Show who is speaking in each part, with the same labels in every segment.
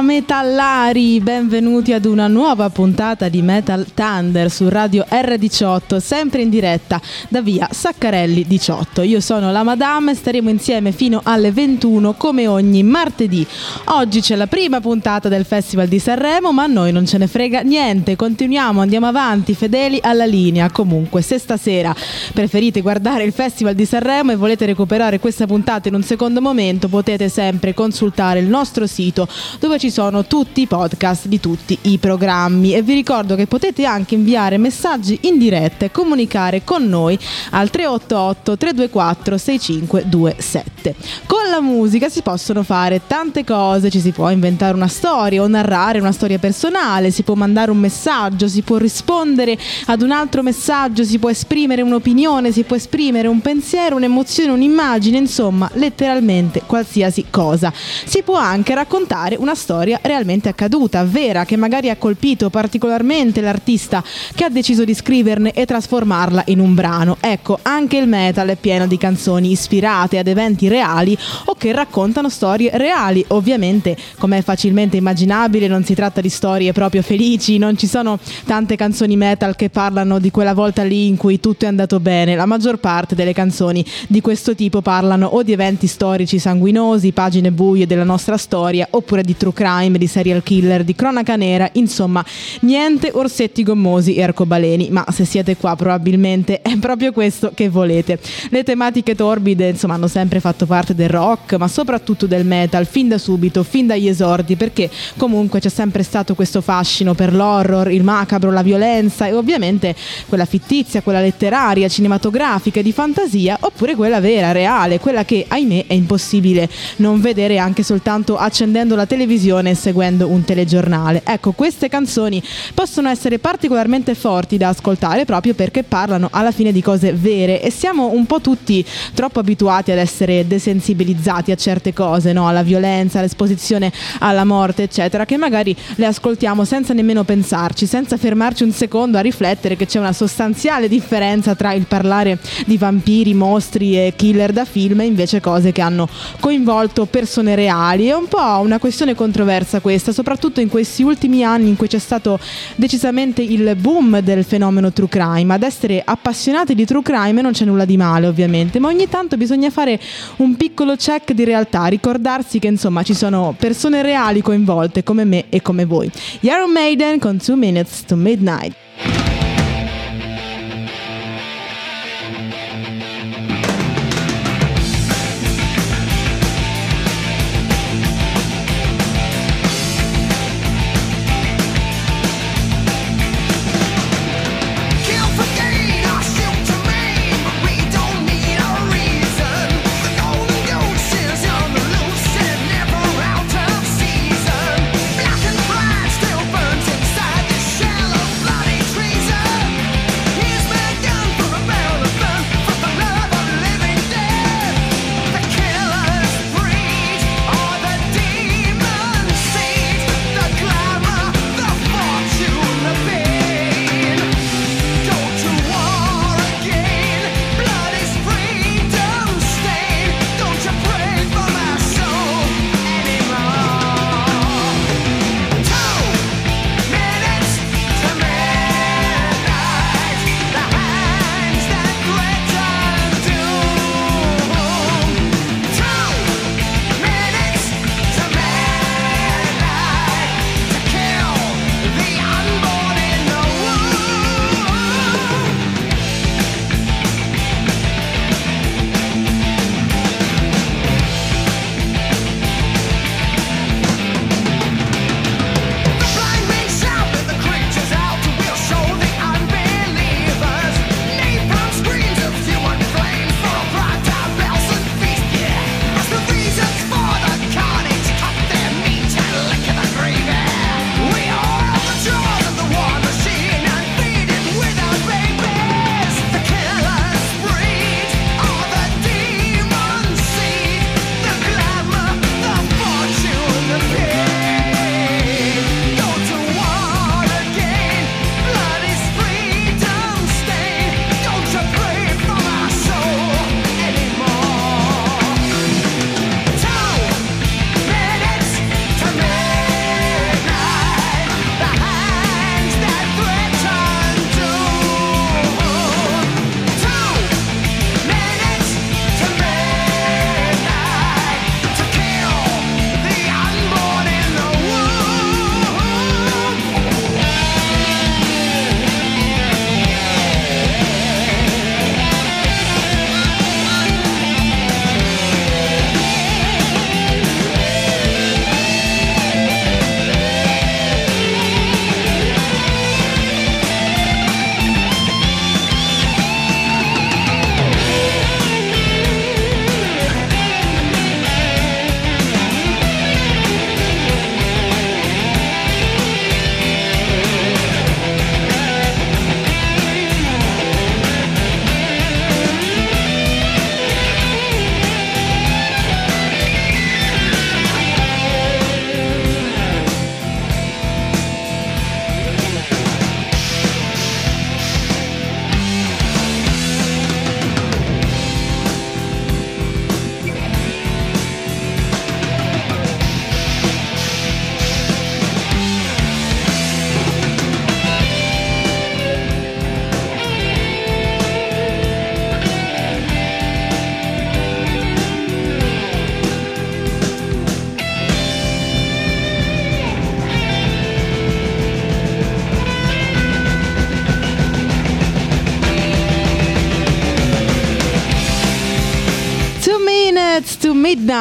Speaker 1: Metallari, benvenuti ad una nuova puntata di Metal Thunder su Radio R18, sempre in diretta da via Saccarelli 18. Io sono la Madame staremo insieme fino alle 21 come ogni martedì. Oggi c'è la prima puntata del Festival di Sanremo, ma a noi non ce ne frega niente, continuiamo, andiamo avanti, fedeli alla linea. Comunque, se stasera preferite guardare il Festival di Sanremo e volete recuperare questa puntata in un secondo momento, potete sempre consultare il nostro sito dove ci sono tutti i podcast di tutti i programmi e vi ricordo che potete anche inviare messaggi in diretta e comunicare con noi al 388 324 6527. Con la musica si possono fare tante cose, ci si può inventare una storia o narrare una storia personale, si può mandare un messaggio, si può rispondere ad un altro messaggio, si può esprimere un'opinione, si può esprimere un pensiero, un'emozione, un'immagine, insomma, letteralmente qualsiasi cosa. Si può anche raccontare una storia realmente accaduta, vera, che magari ha colpito particolarmente l'artista che ha deciso di scriverne e trasformarla in un brano. Ecco, anche il metal è pieno di canzoni ispirate ad eventi reali o che raccontano storie reali. Ovviamente, come è facilmente immaginabile, non si tratta di storie proprio felici, non ci sono tante canzoni metal che parlano di quella volta lì in cui tutto è andato bene. La maggior parte delle canzoni di questo tipo parlano o di eventi storici sanguinosi, pagine buie della nostra storia, storia, oppure di true di serial killer, di cronaca nera, insomma, niente orsetti gommosi e arcobaleni, ma se siete qua probabilmente è proprio questo che volete. Le tematiche torbide, insomma, hanno sempre fatto parte del rock, ma soprattutto del metal, fin da subito, fin dagli esordi, perché comunque c'è sempre stato questo fascino per l'horror, il macabro, la violenza e ovviamente quella fittizia, quella letteraria, cinematografica, di fantasia, oppure quella vera, reale, quella che ahimè è impossibile non vedere anche soltanto accendendo la televisione e seguendo un telegiornale. Ecco, queste canzoni possono essere particolarmente forti da ascoltare proprio perché parlano alla fine di cose vere e siamo un po' tutti troppo abituati ad essere desensibilizzati a certe cose, no? alla violenza, all'esposizione alla morte, eccetera, che magari le ascoltiamo senza nemmeno pensarci, senza fermarci un secondo a riflettere che c'è una sostanziale differenza tra il parlare di vampiri, mostri e killer da film e invece cose che hanno coinvolto persone reali. È un po' una questione controversa questa, soprattutto in questi ultimi anni in cui c'è stato decisamente il boom del fenomeno true crime. Ad essere appassionati di true crime non c'è nulla di male, ovviamente, ma ogni tanto bisogna fare un piccolo check di realtà, ricordarsi che insomma ci sono persone reali coinvolte come me e come voi. Iron Maiden con 2 Minutes to Midnight.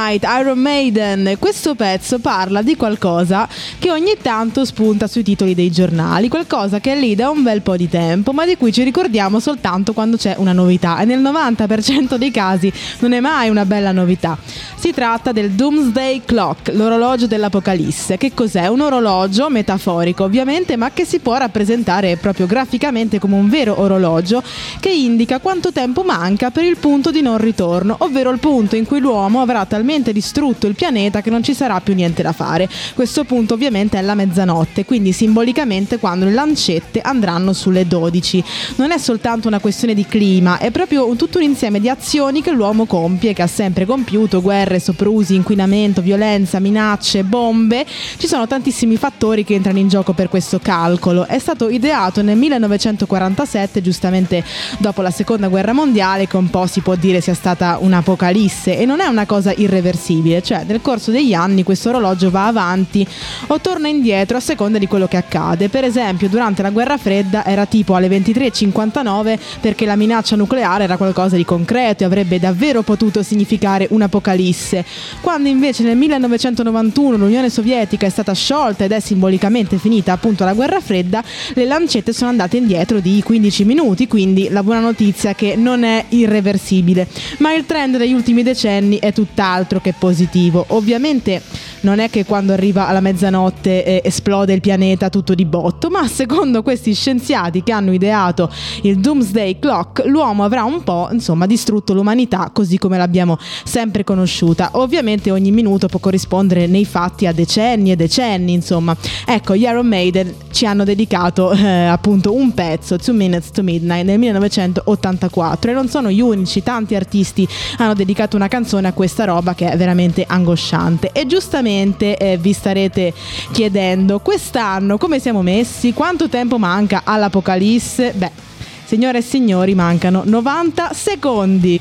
Speaker 1: Midnight, Iron Maiden. Questo pezzo parla di qualcosa che ogni tanto spunta sui titoli dei giornali, qualcosa che è lì da un bel po' di tempo, ma di cui ci ricordiamo soltanto quando c'è una novità e nel 90% dei casi non è mai una bella novità. Si tratta del Doomsday Clock, l'orologio dell'Apocalisse. Che cos'è? Un orologio metaforico ovviamente, ma che si può rappresentare proprio graficamente come un vero orologio che indica quanto tempo manca per il punto di non ritorno, ovvero il punto in cui l'uomo avrà talmente distrutto il pianeta che non ci sarà più niente da fare. Questo punto ovviamente è la mezzanotte, quindi simbolicamente quando le lancette andranno sulle 12. Non è soltanto una questione di clima, è proprio tutto un insieme di azioni che l'uomo compie, che ha sempre compiuto, guerre, soprusi, inquinamento, violenza, minacce, bombe. Ci sono tantissimi fattori che entrano in gioco per questo calcolo. È stato ideato nel 1947, giustamente dopo la seconda guerra mondiale, che un po' si può dire sia stata un'apocalisse e non è una cosa irreversibile, cioè nel corso degli anni questo orologio va avanti o torna indietro a seconda di quello che accade. Per esempio, durante la guerra fredda era tipo alle 23.59 perché la minaccia nucleare era qualcosa di concreto e avrebbe davvero potuto significare un'apocalisse. Quando invece nel 1991 l'Unione Sovietica è stata sciolta ed è simbolicamente finita appunto la guerra fredda, le lancette sono andate indietro di 15 minuti, quindi la buona notizia è che non è irreversibile. Ma il trend degli ultimi decenni è tutt'altro che positivo. Ovviamente non è che quando arriva alla mezzanotte eh, esplode il pianeta tutto di botto, ma secondo questi scienziati che hanno ideato il Doomsday Clock, l'uomo avrà un po' insomma distrutto l'umanità così come l'abbiamo sempre conosciuta. Ovviamente ogni minuto può corrispondere nei fatti a decenni e decenni, insomma. Ecco, gli Iron Maiden ci hanno dedicato eh, appunto un pezzo, Two Minutes to Midnight, nel 1984 e non sono gli unici, tanti artisti hanno dedicato una canzone a questa roba che è veramente angosciante. E giustamente eh, vi starete chiedendo, quest'anno come siamo messi? Quanto tempo manca all'Apocalisse? Beh, signore e signori, mancano 90 secondi.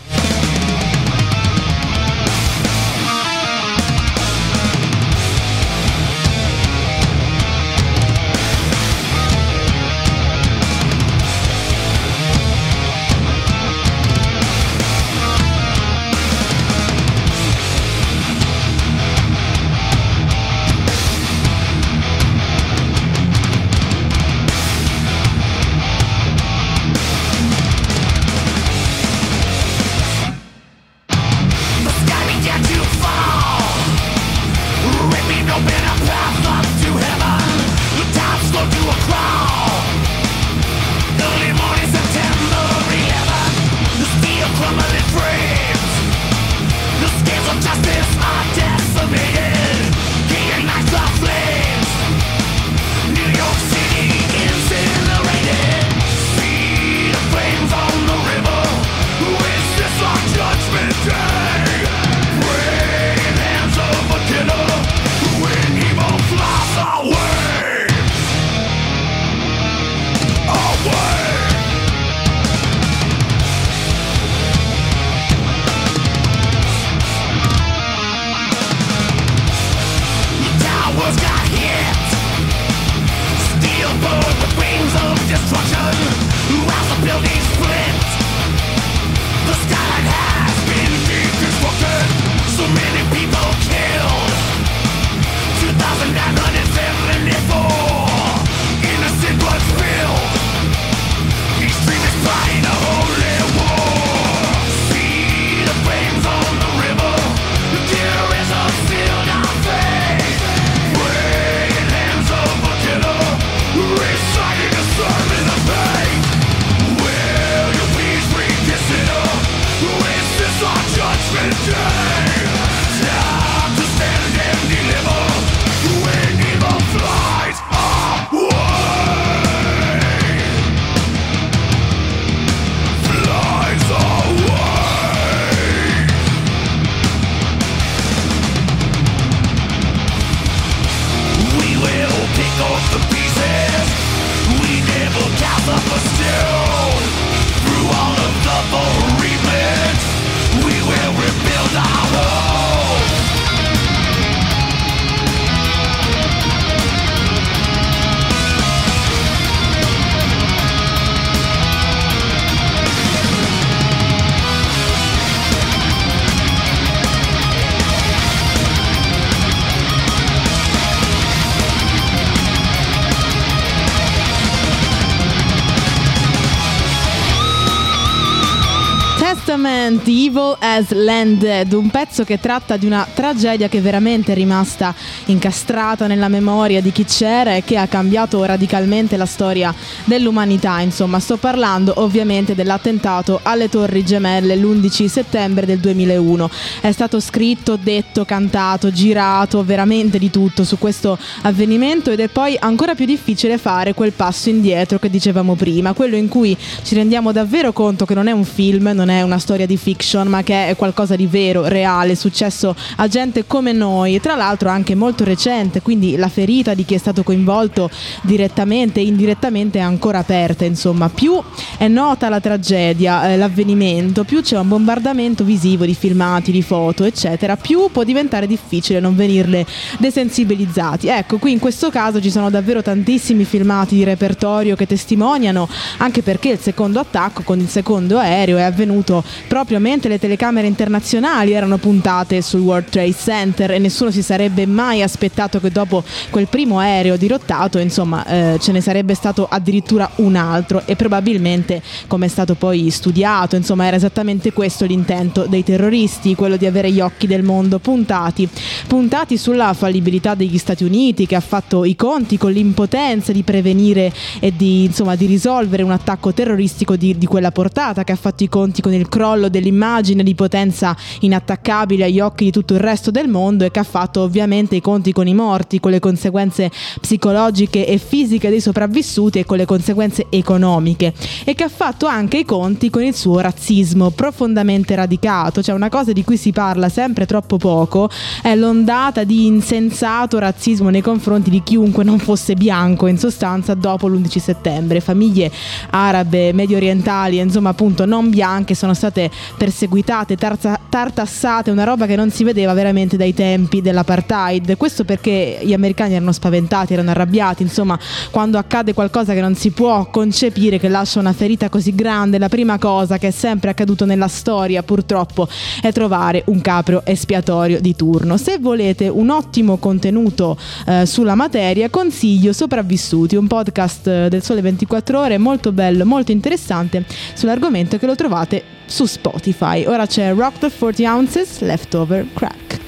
Speaker 1: Testament, Evil as Landed, un pezzo che tratta di una tragedia che veramente è rimasta incastrata nella memoria di chi c'era e che ha cambiato radicalmente la storia dell'umanità. Insomma, sto parlando ovviamente dell'attentato alle Torri Gemelle l'11 settembre del 2001. È stato scritto, detto, cantato, girato, veramente di tutto su questo avvenimento ed è poi ancora più difficile fare quel passo indietro che dicevamo prima, quello in cui ci rendiamo davvero conto che non è un film, non è una storia di fiction, ma che è qualcosa di vero, reale, successo a gente come noi, tra l'altro anche molto recente, quindi la ferita di chi è stato coinvolto direttamente e indirettamente è ancora aperta, insomma, più è nota la tragedia, eh, l'avvenimento, più c'è un bombardamento visivo di filmati, di foto, eccetera, più può diventare difficile non venirle desensibilizzati. Ecco, qui in questo caso ci sono davvero tantissimi filmati di repertorio che testimoniano, anche perché il secondo attacco con il secondo aereo è avvenuto proprio mentre le telecamere internazionali erano puntate sul World Trade Center e nessuno si sarebbe mai aspettato che dopo quel primo aereo dirottato, insomma, eh, ce ne sarebbe stato addirittura un altro e probabilmente come è stato poi studiato, insomma, era esattamente questo l'intento dei terroristi, quello di avere gli occhi del mondo puntati, puntati sulla fallibilità degli Stati Uniti che ha fatto i conti con l'impotenza di prevenire e di, insomma, di risolvere un attacco terroristico di, di quella portata, che ha fatto i conti con il crollo dell'immagine di potenza inattaccabile agli occhi di tutto il resto del mondo e che ha fatto ovviamente i conti con i morti, con le conseguenze psicologiche e fisiche dei sopravvissuti e con le conseguenze economiche. E che ha fatto anche i conti con il suo razzismo profondamente radicato, cioè una cosa di cui si parla sempre troppo poco è l'ondata di insensato razzismo nei confronti di chiunque non fosse bianco in sostanza dopo l'11 settembre, famiglie arabe, medio orientali, insomma appunto non bianche sono state perseguitate, tarza, tartassate, una roba che non si vedeva veramente dai tempi dell'apartheid. Questo perché gli americani erano spaventati, erano arrabbiati, insomma quando accade qualcosa che non si può concepire, che lascia una ferita così grande, la prima cosa che è sempre accaduto nella storia purtroppo è trovare un capro espiatorio di turno. Se volete un ottimo contenuto eh, sulla materia, consiglio Sopravvissuti, un podcast eh, del Sole 24 ore molto bello, molto interessante sull'argomento che lo trovate su Spotify. Ora c'è Rock the 40 Ounces Leftover Crack.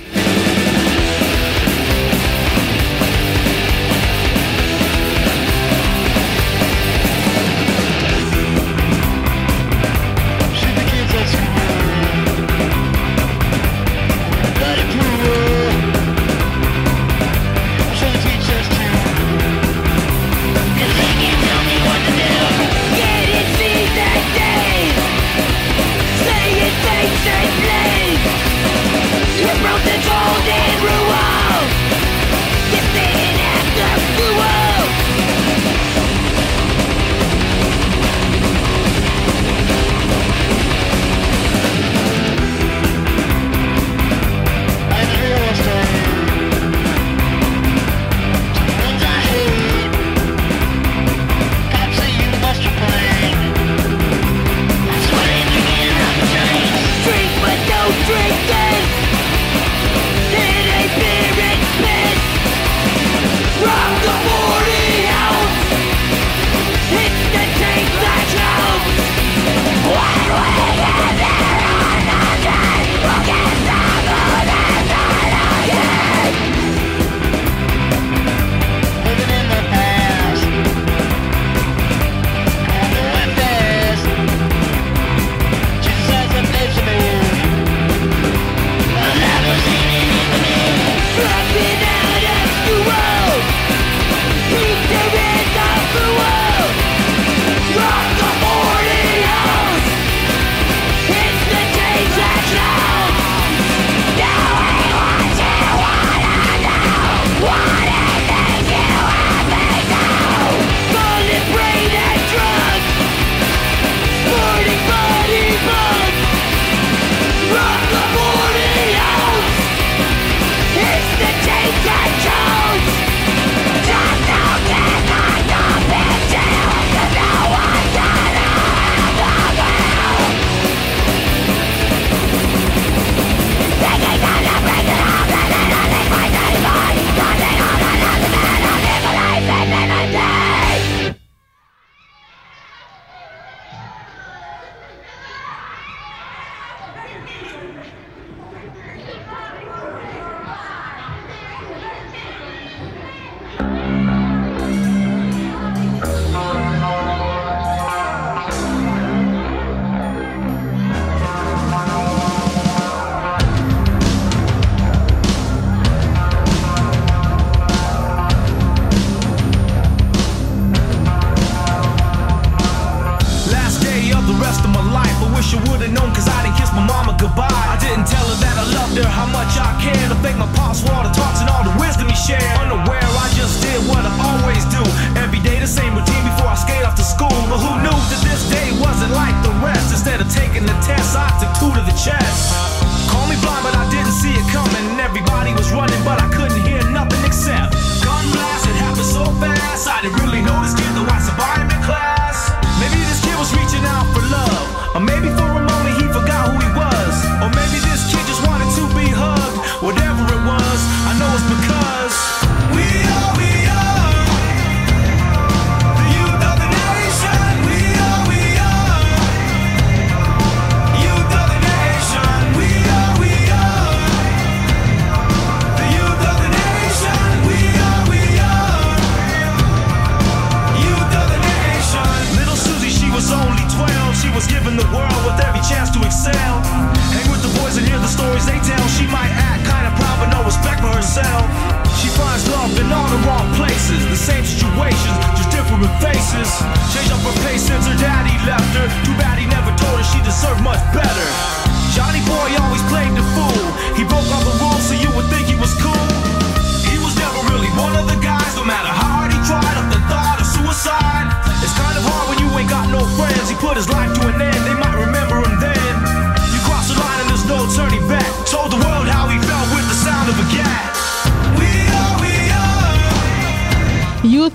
Speaker 2: Change up her pace since her daddy left her. Too bad he never told her she deserved much better.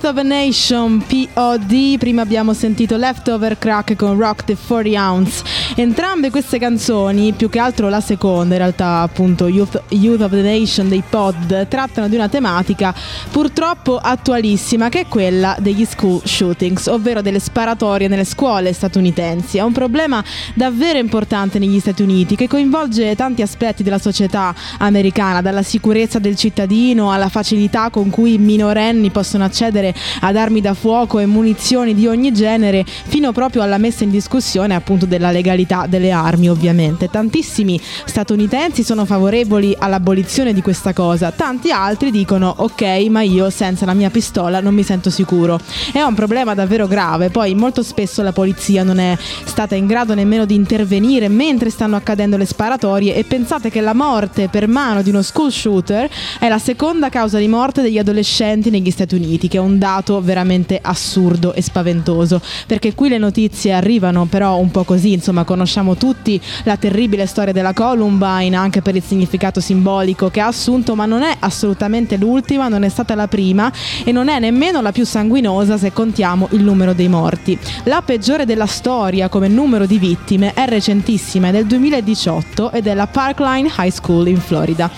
Speaker 1: Youth of a Nation POD, prima abbiamo sentito Leftover Crack con Rock the 40 Ounce. Entrambe queste canzoni, più che altro la seconda, in realtà appunto Youth, Youth of the Nation dei Pod, trattano di una tematica purtroppo attualissima che è quella degli school shootings, ovvero delle sparatorie nelle scuole statunitensi. È un problema davvero importante negli Stati Uniti che coinvolge tanti aspetti della società americana, dalla sicurezza del cittadino alla facilità con cui i minorenni possono accedere ad armi da fuoco e munizioni di ogni genere, fino proprio alla messa in discussione appunto della legalità delle armi ovviamente. Tantissimi statunitensi sono favorevoli all'abolizione di questa cosa, tanti altri dicono ok ma io senza la mia pistola non mi sento sicuro. È un problema davvero grave, poi molto spesso la polizia non è stata in grado nemmeno di intervenire mentre stanno accadendo le sparatorie e pensate che la morte per mano di uno school shooter è la seconda causa di morte degli adolescenti negli Stati Uniti che è un dato veramente assurdo e spaventoso, perché qui le notizie arrivano però un po' così, insomma conosciamo tutti la terribile storia della Columbine anche per il significato simbolico che ha assunto, ma non è assolutamente l'ultima, non è stata la prima e non è nemmeno la più sanguinosa se contiamo il numero dei morti. La peggiore della storia come numero di vittime è recentissima, è del 2018 ed è la Parkline High School in Florida.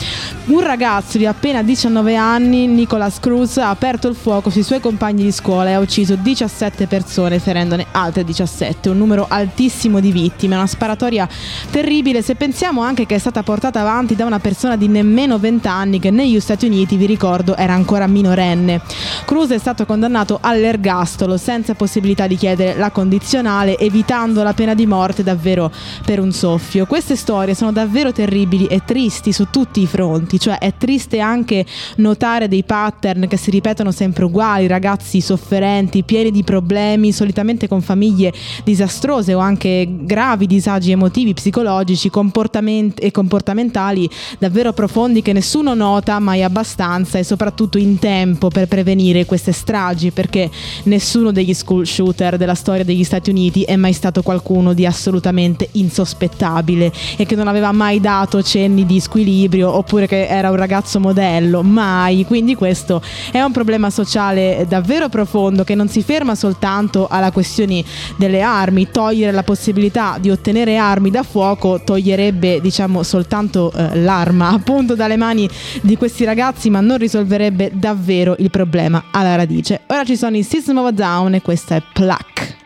Speaker 1: Un ragazzo di appena 19 anni, Nicholas Cruz, ha aperto il fuoco sui suoi compagni di scuola e ha ucciso 17 persone, ferendone altre 17, un numero altissimo di vittime, una sparatoria terribile se pensiamo anche che è stata portata avanti da una persona di nemmeno 20 anni che negli Stati Uniti, vi ricordo, era ancora minorenne. Cruz è stato condannato all'ergastolo senza possibilità di chiedere la condizionale, evitando la pena di morte davvero per un soffio. Queste storie sono davvero terribili e tristi su tutti i fronti, cioè è triste anche notare dei pattern che si ripetono sempre uguali, ragazzi sofferenti, pieni di problemi, solitamente con famiglie disastrose o anche gravi disagi emotivi, psicologici comportament- e comportamentali davvero profondi che nessuno nota mai abbastanza e soprattutto in tempo per prevenire queste stragi perché nessuno degli school shooter della storia degli Stati Uniti è mai stato qualcuno di assolutamente insospettabile e che non aveva mai dato cenni di squilibrio oppure che era un ragazzo modello, mai. Quindi questo è un problema sociale davvero profondo che non si ferma soltanto alla questione delle armi, togliere la possibilità di ottenere armi da fuoco toglierebbe diciamo soltanto eh, l'arma appunto dalle mani di questi ragazzi ma non risolverebbe davvero il problema alla radice. Ora ci sono i System of a Down e questa è Pluck.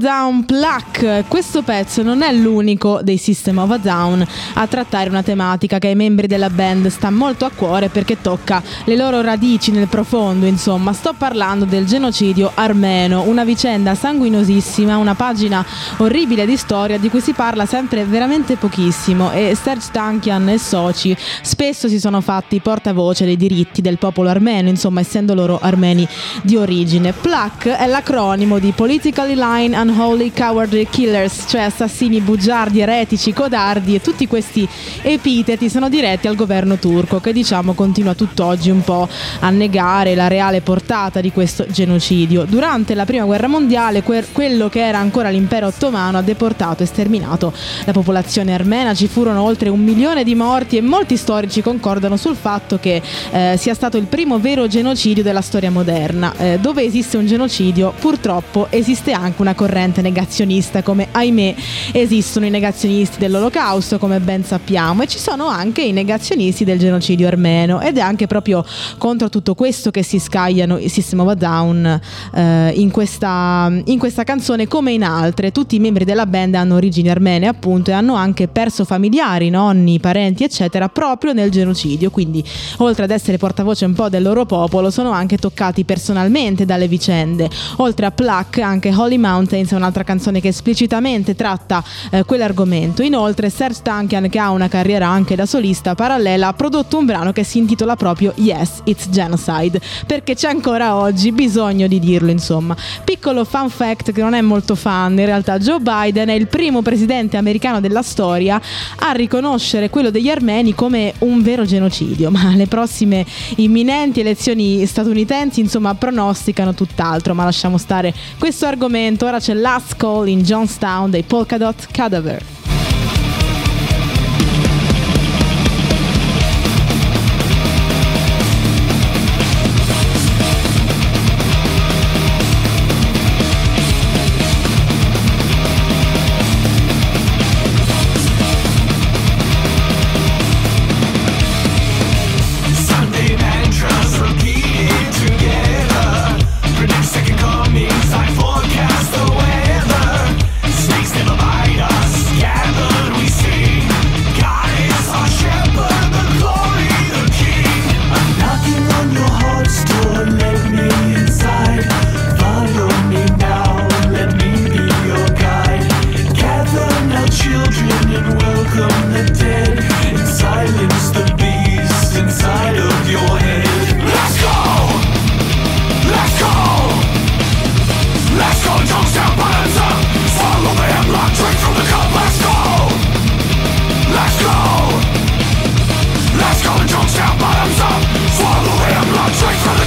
Speaker 1: Down Pluck. Questo pezzo non è l'unico dei System of a Down a trattare una tematica che ai membri della band sta molto a cuore perché tocca le loro radici nel profondo, insomma. Sto parlando del genocidio armeno, una vicenda sanguinosissima, una pagina orribile di storia di cui si parla sempre veramente pochissimo e Serge Tankian e soci spesso si sono fatti portavoce dei diritti del popolo armeno, insomma, essendo loro armeni di origine. Pluck è l'acronimo di Politically Line Unholy Cowardly Killers, cioè assassini bugiardi, eretici, codardi e tutti questi epiteti sono diretti al governo turco che diciamo continua tutt'oggi un po' a negare la reale portata di questo genocidio. Durante la prima guerra mondiale que- quello che era ancora l'impero ottomano ha deportato e sterminato la popolazione armena, ci furono oltre un milione di morti e molti storici concordano sul fatto che eh, sia stato il primo vero genocidio della storia moderna. Eh, dove esiste un genocidio purtroppo esiste anche una corrente negazionista come ahimè esistono i negazionisti dell'olocausto come ben sappiamo e ci sono anche i negazionisti del genocidio armeno. Ed è anche proprio contro tutto questo che si scagliano i System of a Down eh, in, questa, in questa canzone come in altre. Tutti i membri della band hanno origini armene appunto e hanno anche perso familiari, nonni, parenti eccetera proprio nel genocidio. Quindi oltre ad essere portavoce un po' del loro popolo sono anche toccati personalmente dalle vicende. Oltre a Pluck anche Holy Mountains è un'altra canzone che esplicitamente tratta eh, quell'argomento. Inoltre Serge Tankian che ha una carriera anche da solista parallela ha prodotto un brano che si intitola proprio Yes, It's Genocide perché c'è ancora oggi bisogno di dirlo insomma. Piccolo fun fact che non è molto fan in realtà Joe Biden è il primo presidente americano della storia a riconoscere quello degli armeni come un vero genocidio ma le prossime imminenti elezioni statunitensi insomma pronosticano tutt'altro ma lasciamo stare questo argomento ora c'è Last Call in Johnstown dei Polkadot Cadaver straight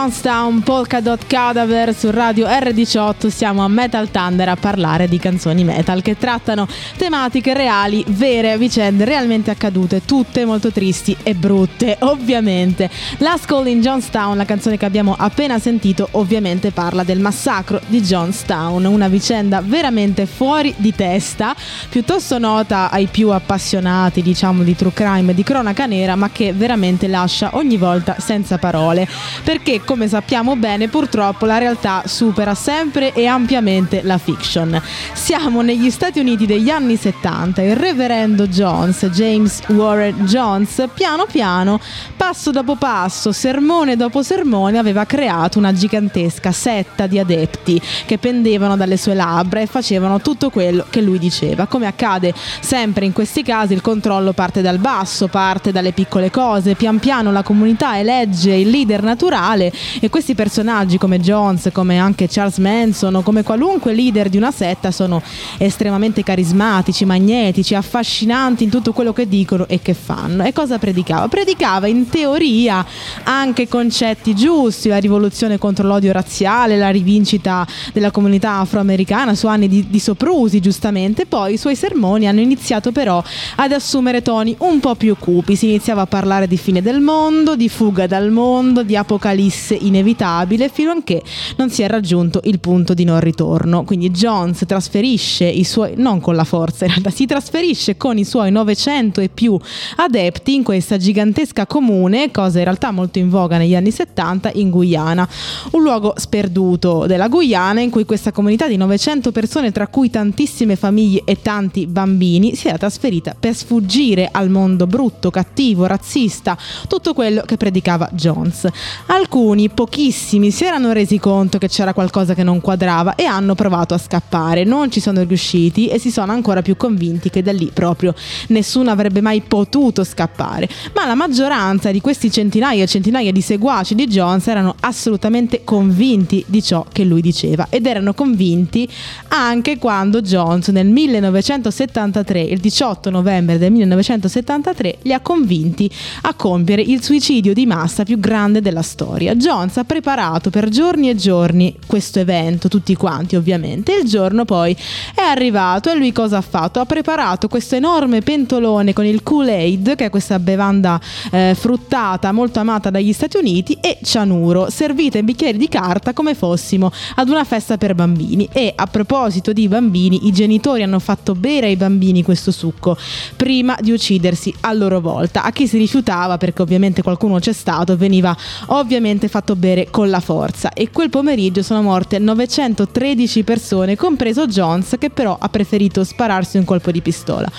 Speaker 1: Johnstown, Polkadot Cadaver su radio R18. Siamo a Metal Thunder a parlare di canzoni metal che trattano tematiche reali, vere, vicende realmente accadute, tutte molto tristi e brutte, ovviamente. Last Call in Johnstown, la canzone che abbiamo appena sentito, ovviamente parla del massacro di Johnstown, una vicenda veramente fuori di testa, piuttosto nota ai più appassionati, diciamo, di true crime e di cronaca nera, ma che veramente lascia ogni volta senza parole. Per perché come sappiamo bene purtroppo la realtà supera sempre e ampiamente la fiction. Siamo negli Stati Uniti degli anni 70, il reverendo Jones, James Warren Jones, piano piano, passo dopo passo, sermone dopo sermone, aveva creato una gigantesca setta di adepti che pendevano dalle sue labbra e facevano tutto quello che lui diceva. Come accade sempre in questi casi, il controllo parte dal basso, parte dalle piccole cose, pian piano la comunità elegge il leader naturale e questi personaggi come Jones, come anche Charles Manson o come qualunque leader di una setta sono estremamente carismatici, magnetici, affascinanti in tutto quello che dicono e che fanno. E cosa predicava? Predicava in teoria anche concetti giusti, la rivoluzione contro l'odio razziale, la rivincita della comunità afroamericana su anni di, di soprusi, giustamente. Poi i suoi sermoni hanno iniziato però ad assumere toni un po' più cupi. Si iniziava a parlare di fine del mondo, di fuga dal mondo, di apocalisse inevitabile, fino a che non si è raggiunto il punto di non ritorno. Quindi Jones trasferisce i suoi, non con la forza in realtà, si trasferisce con i suoi 900 e più adepti in questa gigantesca comune, cosa in realtà molto in voga negli anni 70, in Guyana. Un luogo sperduto della Guyana in cui questa comunità di 900 persone, tra cui tantissime famiglie e tanti bambini, si era trasferita per sfuggire al mondo brutto, cattivo, razzista, tutto quello che predicava Jones. Alcuni, pochissimi, si erano resi conto che c'era qualcosa che non quadrava e hanno provato a scappare. Non ci sono riusciti e si sono ancora più convinti che da lì proprio nessuno avrebbe mai potuto scappare. Ma la maggioranza di questi centinaia e centinaia di seguaci di Jones erano assolutamente convinti di ciò che lui diceva ed erano convinti anche quando Jones nel 1973, il 18 novembre del 1973, li ha convinti a compiere il suicidio di massa più grande della storia. Jones ha preparato per giorni e giorni questo evento, tutti quanti ovviamente, il giorno poi è arrivato e lui cosa ha fatto? Ha preparato questo enorme pentolone con il Kool-Aid, che è questa bevanda eh, fruttata molto amata dagli Stati Uniti, e cianuro, servita in bicchieri di carta come fossimo ad una festa per bambini. E a proposito di bambini, i genitori hanno fatto bere ai bambini questo succo prima di uccidersi a loro volta. A chi si rifiutava, perché ovviamente qualcuno c'è stato, veniva ovviamente fatto bere con la forza. E quel pomeriggio sono morte 913 persone, compreso Jones, che però ha preferito spararsi un colpo di pistola.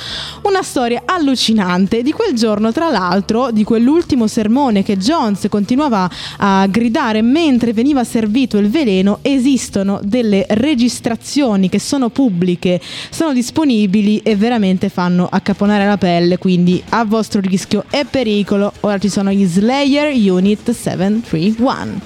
Speaker 1: Una storia allucinante di quel giorno, tra l'altro, di quell'ultimo sermone che Jones continuava a gridare mentre veniva servito il veleno, esistono delle registrazioni che sono pubbliche, sono disponibili e veramente fanno accaponare la pelle, quindi a vostro rischio e pericolo. Ora ci sono gli Slayer Unit 731.
Speaker 3: one.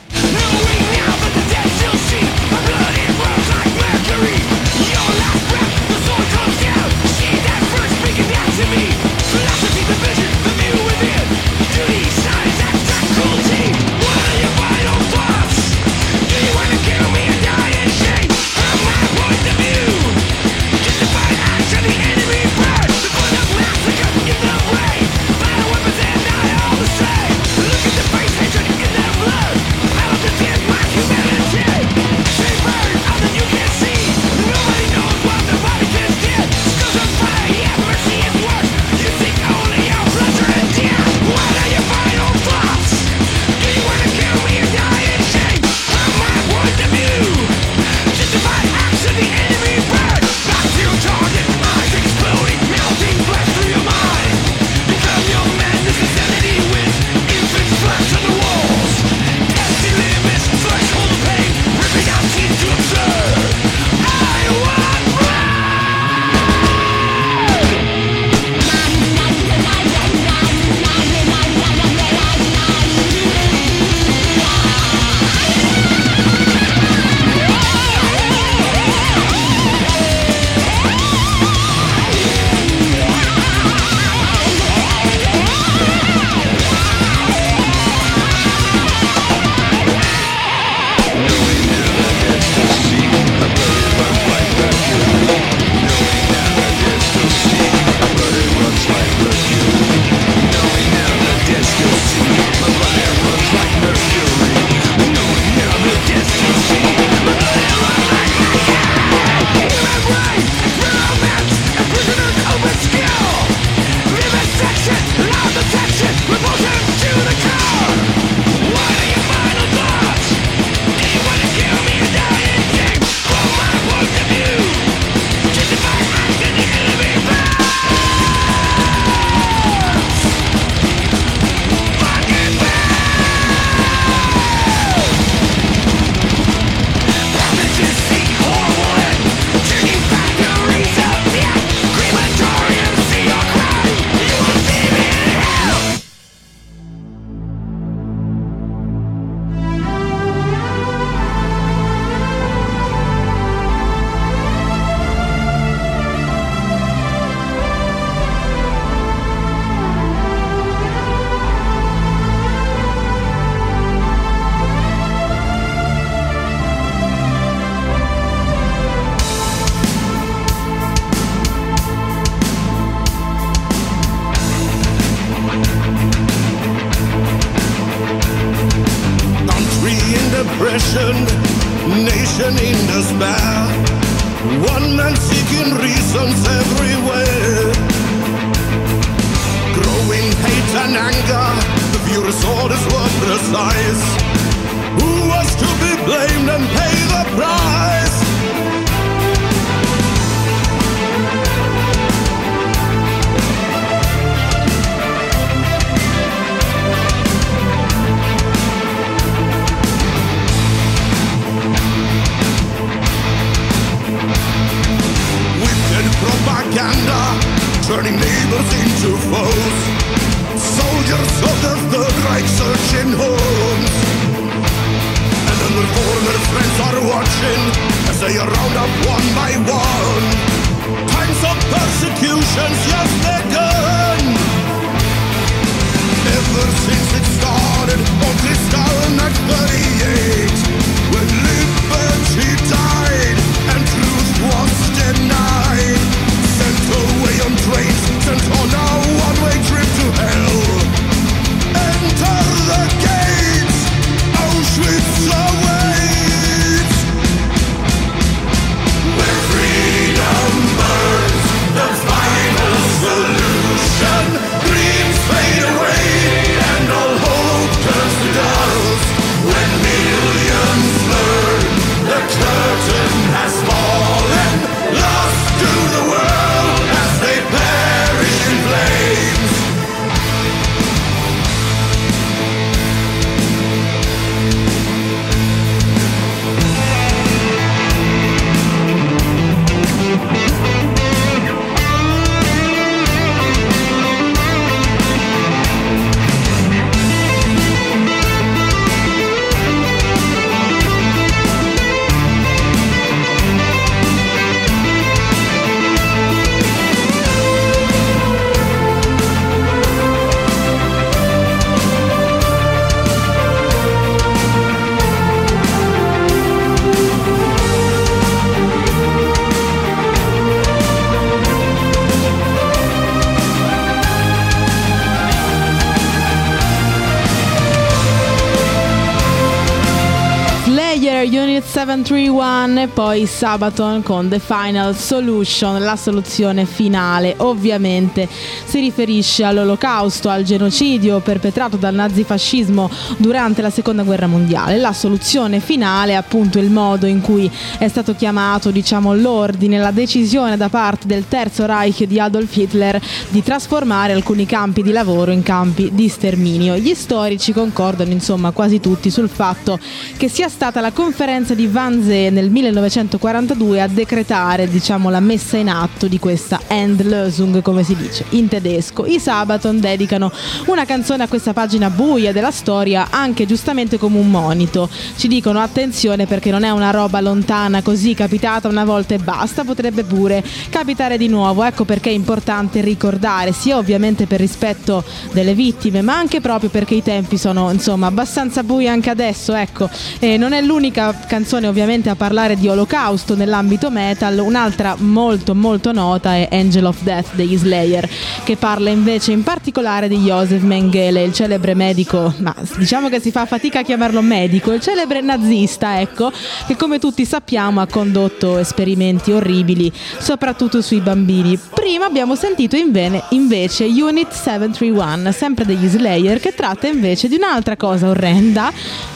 Speaker 1: 131 e poi Sabaton con The Final Solution, la soluzione finale. Ovviamente si riferisce all'olocausto, al genocidio perpetrato dal nazifascismo durante la seconda guerra mondiale. La soluzione finale è appunto il modo in cui è stato chiamato diciamo, l'ordine, la decisione da parte del Terzo Reich di Adolf Hitler di trasformare alcuni campi di lavoro in campi di sterminio. Gli storici concordano insomma quasi tutti sul fatto che sia stata la conferenza di Van Wannsee nel 1942 a decretare, diciamo, la messa in atto di questa Endlösung, come si dice in tedesco. I Sabaton dedicano una canzone a questa pagina buia della storia, anche giustamente come un monito. Ci dicono attenzione perché non è una roba lontana così capitata una volta e basta, potrebbe pure capitare di nuovo. Ecco perché è importante ricordare, sia ovviamente per rispetto delle vittime, ma anche proprio perché i tempi sono insomma abbastanza bui anche adesso. Ecco, e non è l'unica canzone ovviamente a parlare di olocausto nell'ambito metal, un'altra molto molto nota è Angel of Death degli Slayer, che parla invece in particolare di Josef Mengele, il celebre medico, ma diciamo che si fa fatica a chiamarlo medico, il celebre nazista, ecco, che come tutti sappiamo ha condotto esperimenti orribili, soprattutto sui bambini. Prima abbiamo sentito invece Unit 731, sempre degli Slayer, che tratta invece di un'altra cosa orrenda,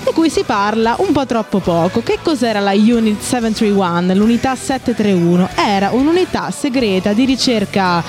Speaker 1: di cui si parla un po' troppo poco. Che cos'era la Unit 731, l'unità 731? Era un'unità segreta di ricerca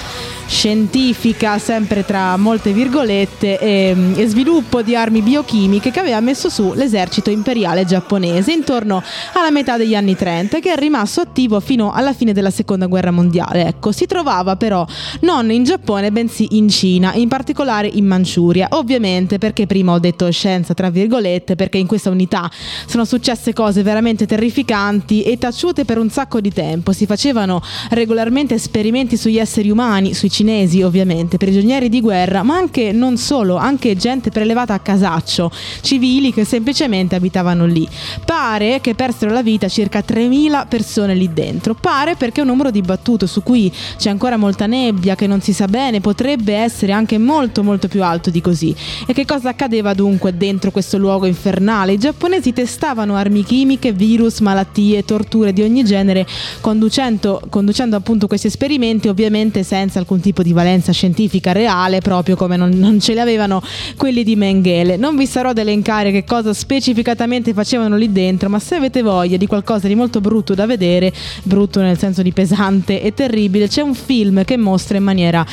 Speaker 1: scientifica, sempre tra molte virgolette, e, e sviluppo di armi biochimiche che aveva messo su l'esercito imperiale giapponese intorno alla metà degli anni 30 che è rimasto attivo fino alla fine della seconda guerra mondiale. Ecco, si trovava però non in Giappone bensì in Cina, in particolare in Manciuria. Ovviamente perché prima ho detto scienza tra virgolette, perché in questa unità sono successe cose veramente terrificanti e taciute per un sacco di tempo. Si facevano regolarmente esperimenti sugli esseri umani, sui cinesi ovviamente, prigionieri di guerra, ma anche non solo, anche gente prelevata a casaccio, civili che semplicemente abitavano lì. Pare che persero la vita circa 3.000 persone lì dentro, pare perché è un numero dibattuto su cui c'è ancora molta nebbia, che non si sa bene, potrebbe essere anche molto molto più alto di così. E che cosa accadeva dunque dentro questo luogo infernale? I giapponesi testavano armi chimiche, virus, malattie, torture di ogni genere, conducendo, conducendo appunto questi esperimenti ovviamente senza alcun tipo di valenza scientifica reale, proprio come non, non ce li avevano quelli di Mengele. Non vi sarò ad elencare che cosa specificatamente facevano lì dentro, ma se avete voglia di qualcosa di molto brutto da vedere, brutto nel senso di pesante e terribile, c'è un film che mostra in maniera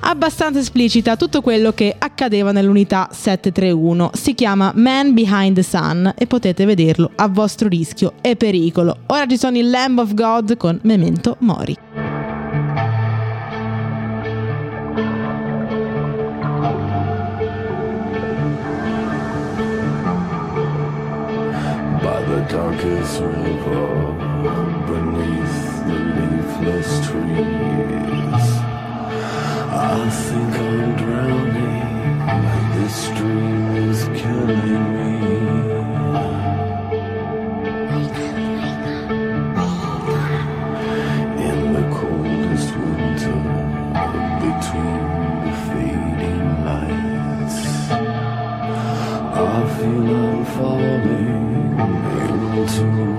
Speaker 1: abbastanza esplicita tutto quello che accadeva nell'unità 731. Si chiama Man Behind the Sun e potete vederlo a vostro rischio e pericolo. Ora ci sono il Lamb of God con Memento Mori.
Speaker 4: Darkest river beneath the leafless trees. I think I'm drowning. This dream is killing me. In to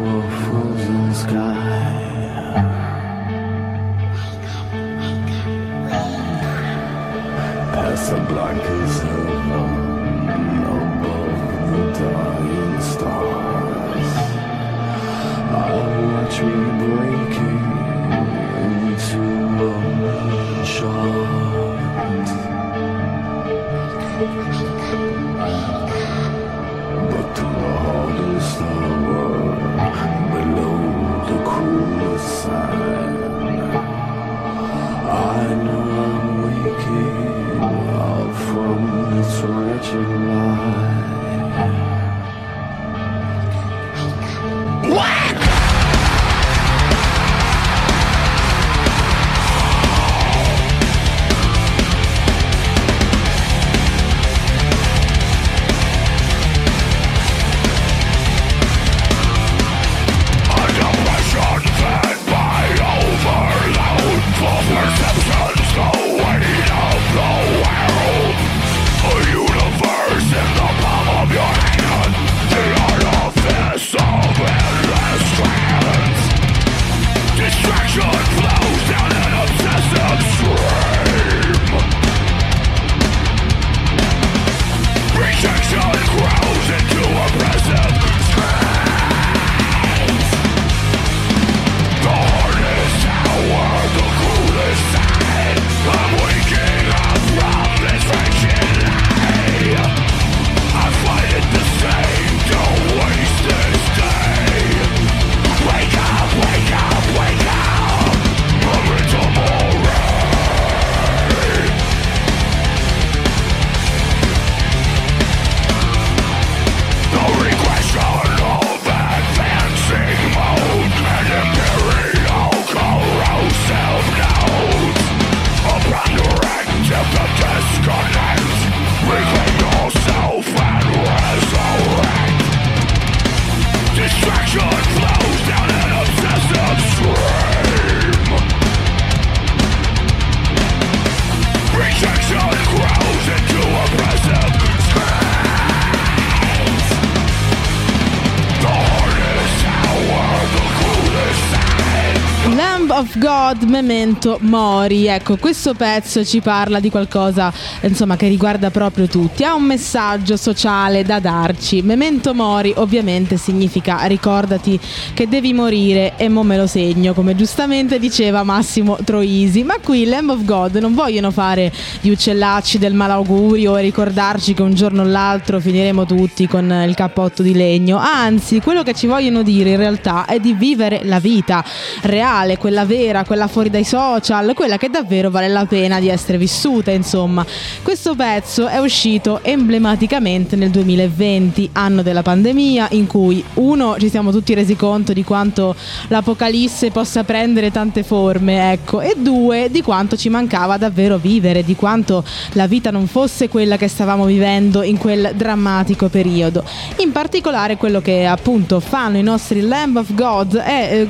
Speaker 1: Memento Mori. Ecco, questo pezzo ci parla di qualcosa, insomma, che riguarda proprio tutti. Ha un messaggio sociale da darci. Memento Mori, ovviamente, significa ricordati che devi morire e mo me lo segno, come giustamente diceva Massimo Troisi. Ma qui Lamb of God non vogliono fare gli uccellacci del malaugurio e ricordarci che un giorno o l'altro finiremo tutti con il cappotto di legno. Anzi, quello che ci vogliono dire in realtà è di vivere la vita reale, quella vera, quella fuori dai social, quella che davvero vale la pena di essere vissuta, insomma. Questo pezzo è uscito emblematicamente nel 2020, anno della pandemia, in cui uno ci siamo tutti resi conto di quanto l'apocalisse possa prendere tante forme, ecco, e due di quanto ci mancava davvero vivere, di quanto la vita non fosse quella che stavamo vivendo in quel drammatico periodo. In particolare quello che appunto fanno i nostri Lamb of God è eh,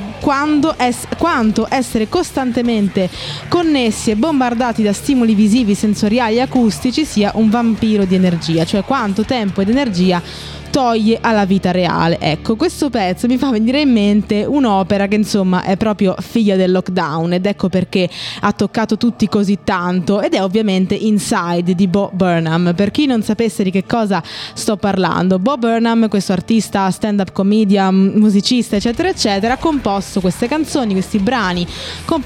Speaker 1: es- quanto essere costantemente connessi e bombardati da stimoli visivi, sensoriali e acustici sia un vampiro di energia, cioè quanto tempo ed energia toglie alla vita reale. Ecco, questo pezzo mi fa venire in mente un'opera che insomma è proprio figlia del lockdown ed ecco perché ha toccato tutti così tanto ed è ovviamente Inside di Bo Burnham. Per chi non sapesse di che cosa sto parlando, Bo Burnham, questo artista, stand-up comedian, musicista, eccetera, eccetera, ha composto queste canzoni, questi brani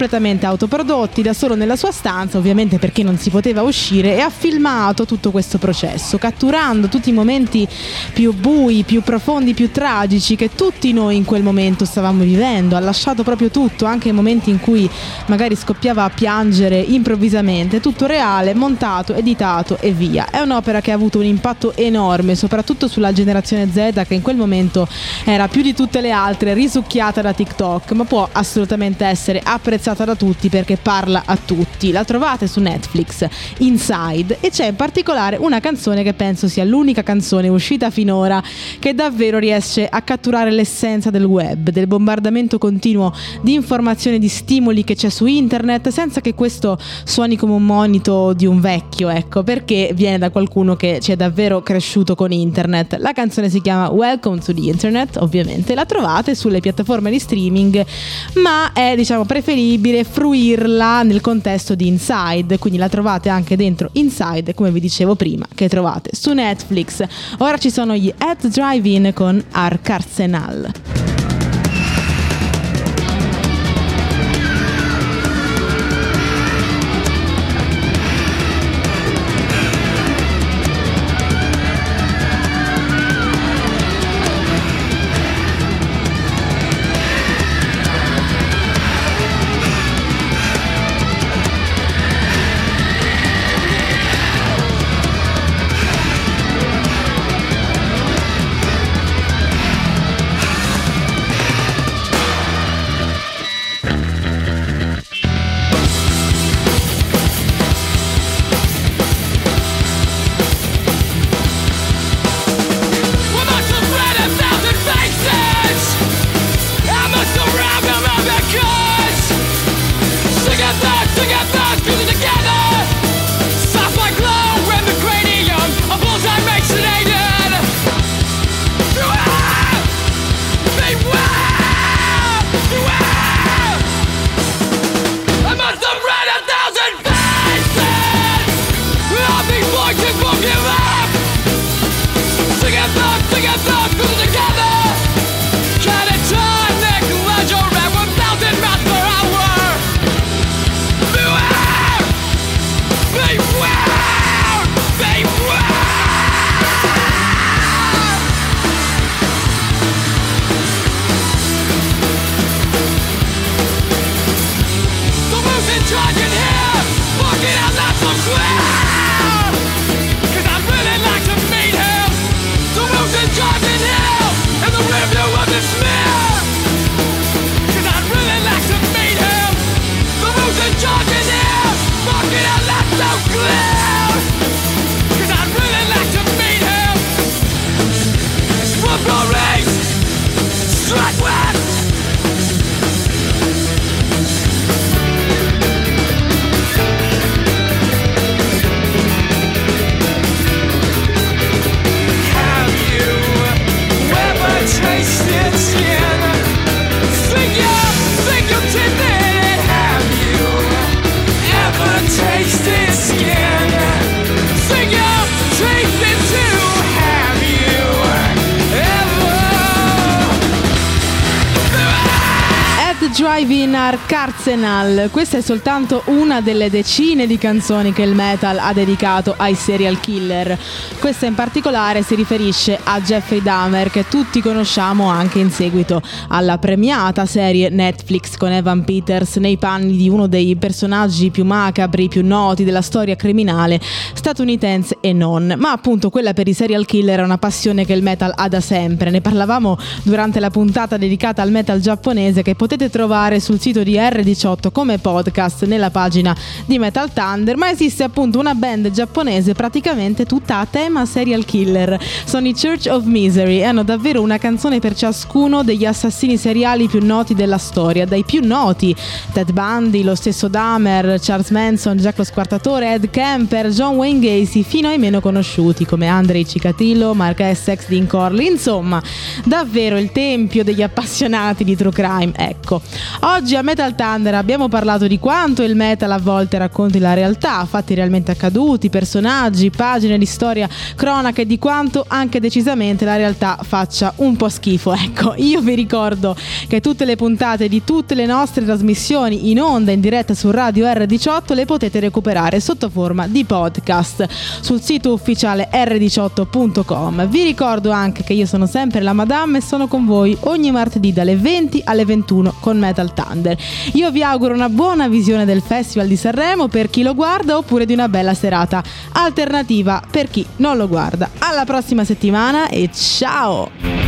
Speaker 1: completamente autoprodotti da solo nella sua stanza, ovviamente perché non si poteva uscire e ha filmato tutto questo processo, catturando tutti i momenti più bui, più profondi, più tragici che tutti noi in quel momento stavamo vivendo. Ha lasciato proprio tutto, anche i momenti in cui magari scoppiava a piangere improvvisamente, tutto reale, montato, editato e via. È un'opera che ha avuto un impatto enorme, soprattutto sulla generazione Z che in quel momento era più di tutte le altre risucchiata da TikTok, ma può assolutamente essere apprezzata da tutti perché parla a tutti. La trovate su Netflix, Inside, e c'è in particolare una canzone che penso sia l'unica canzone uscita finora che davvero riesce a catturare l'essenza del web, del bombardamento continuo di informazioni, di stimoli che c'è su internet, senza che questo suoni come un monito di un vecchio, ecco, perché viene da qualcuno che ci è davvero cresciuto con internet. La canzone si chiama Welcome to the Internet, ovviamente, la trovate sulle piattaforme di streaming, ma è diciamo preferibile fruirla nel contesto di Inside, quindi la trovate anche dentro Inside, come vi dicevo prima, che trovate su Netflix. Ora ci sono gli At Drive-In con Arc Arsenal. Arsenal. Questa è soltanto una delle decine di canzoni che il metal ha dedicato ai serial killer. Questa in particolare si riferisce a Jeffrey Dahmer che tutti conosciamo anche in seguito alla premiata serie Netflix con Evan Peters nei panni di uno dei personaggi più macabri, più noti della storia criminale statunitense e non. Ma appunto quella per i serial killer è una passione che il metal ha da sempre. Ne parlavamo durante la puntata dedicata al metal giapponese che potete trovare sul sito di R18 come podcast nella pagina di Metal Thunder, ma esiste appunto una band giapponese praticamente tutta a tema serial killer. Sono i Church of Misery e hanno davvero una canzone per ciascuno degli assassini seriali più noti della storia, dai più noti Ted Bundy, lo stesso Dahmer, Charles Manson, Jack lo Squartatore, Ed Kemper, John Wayne Gacy, fino ai meno conosciuti come Andrei Cicatillo, Mark Essex, Dean Corley, insomma, davvero il tempio degli appassionati di true crime, ecco. Oggi a Metal Thunder abbiamo parlato di quanto il metal a volte racconti la realtà, fatti realmente accaduti, personaggi, pagine di storia, cronache, di quanto anche decisamente la realtà faccia un po' schifo. Ecco, io vi ricordo che tutte le puntate di tutte le nostre trasmissioni in onda in diretta su Radio R18 le potete recuperare sotto forma di podcast sul sito ufficiale r18.com. Vi ricordo anche che io sono sempre la Madame e sono con voi ogni martedì dalle 20 alle 21 con Metal Thunder. Io vi auguro una buona visione del Festival di Sanremo per chi lo guarda oppure di una bella serata alternativa per chi non lo guarda. Alla prossima settimana e ciao!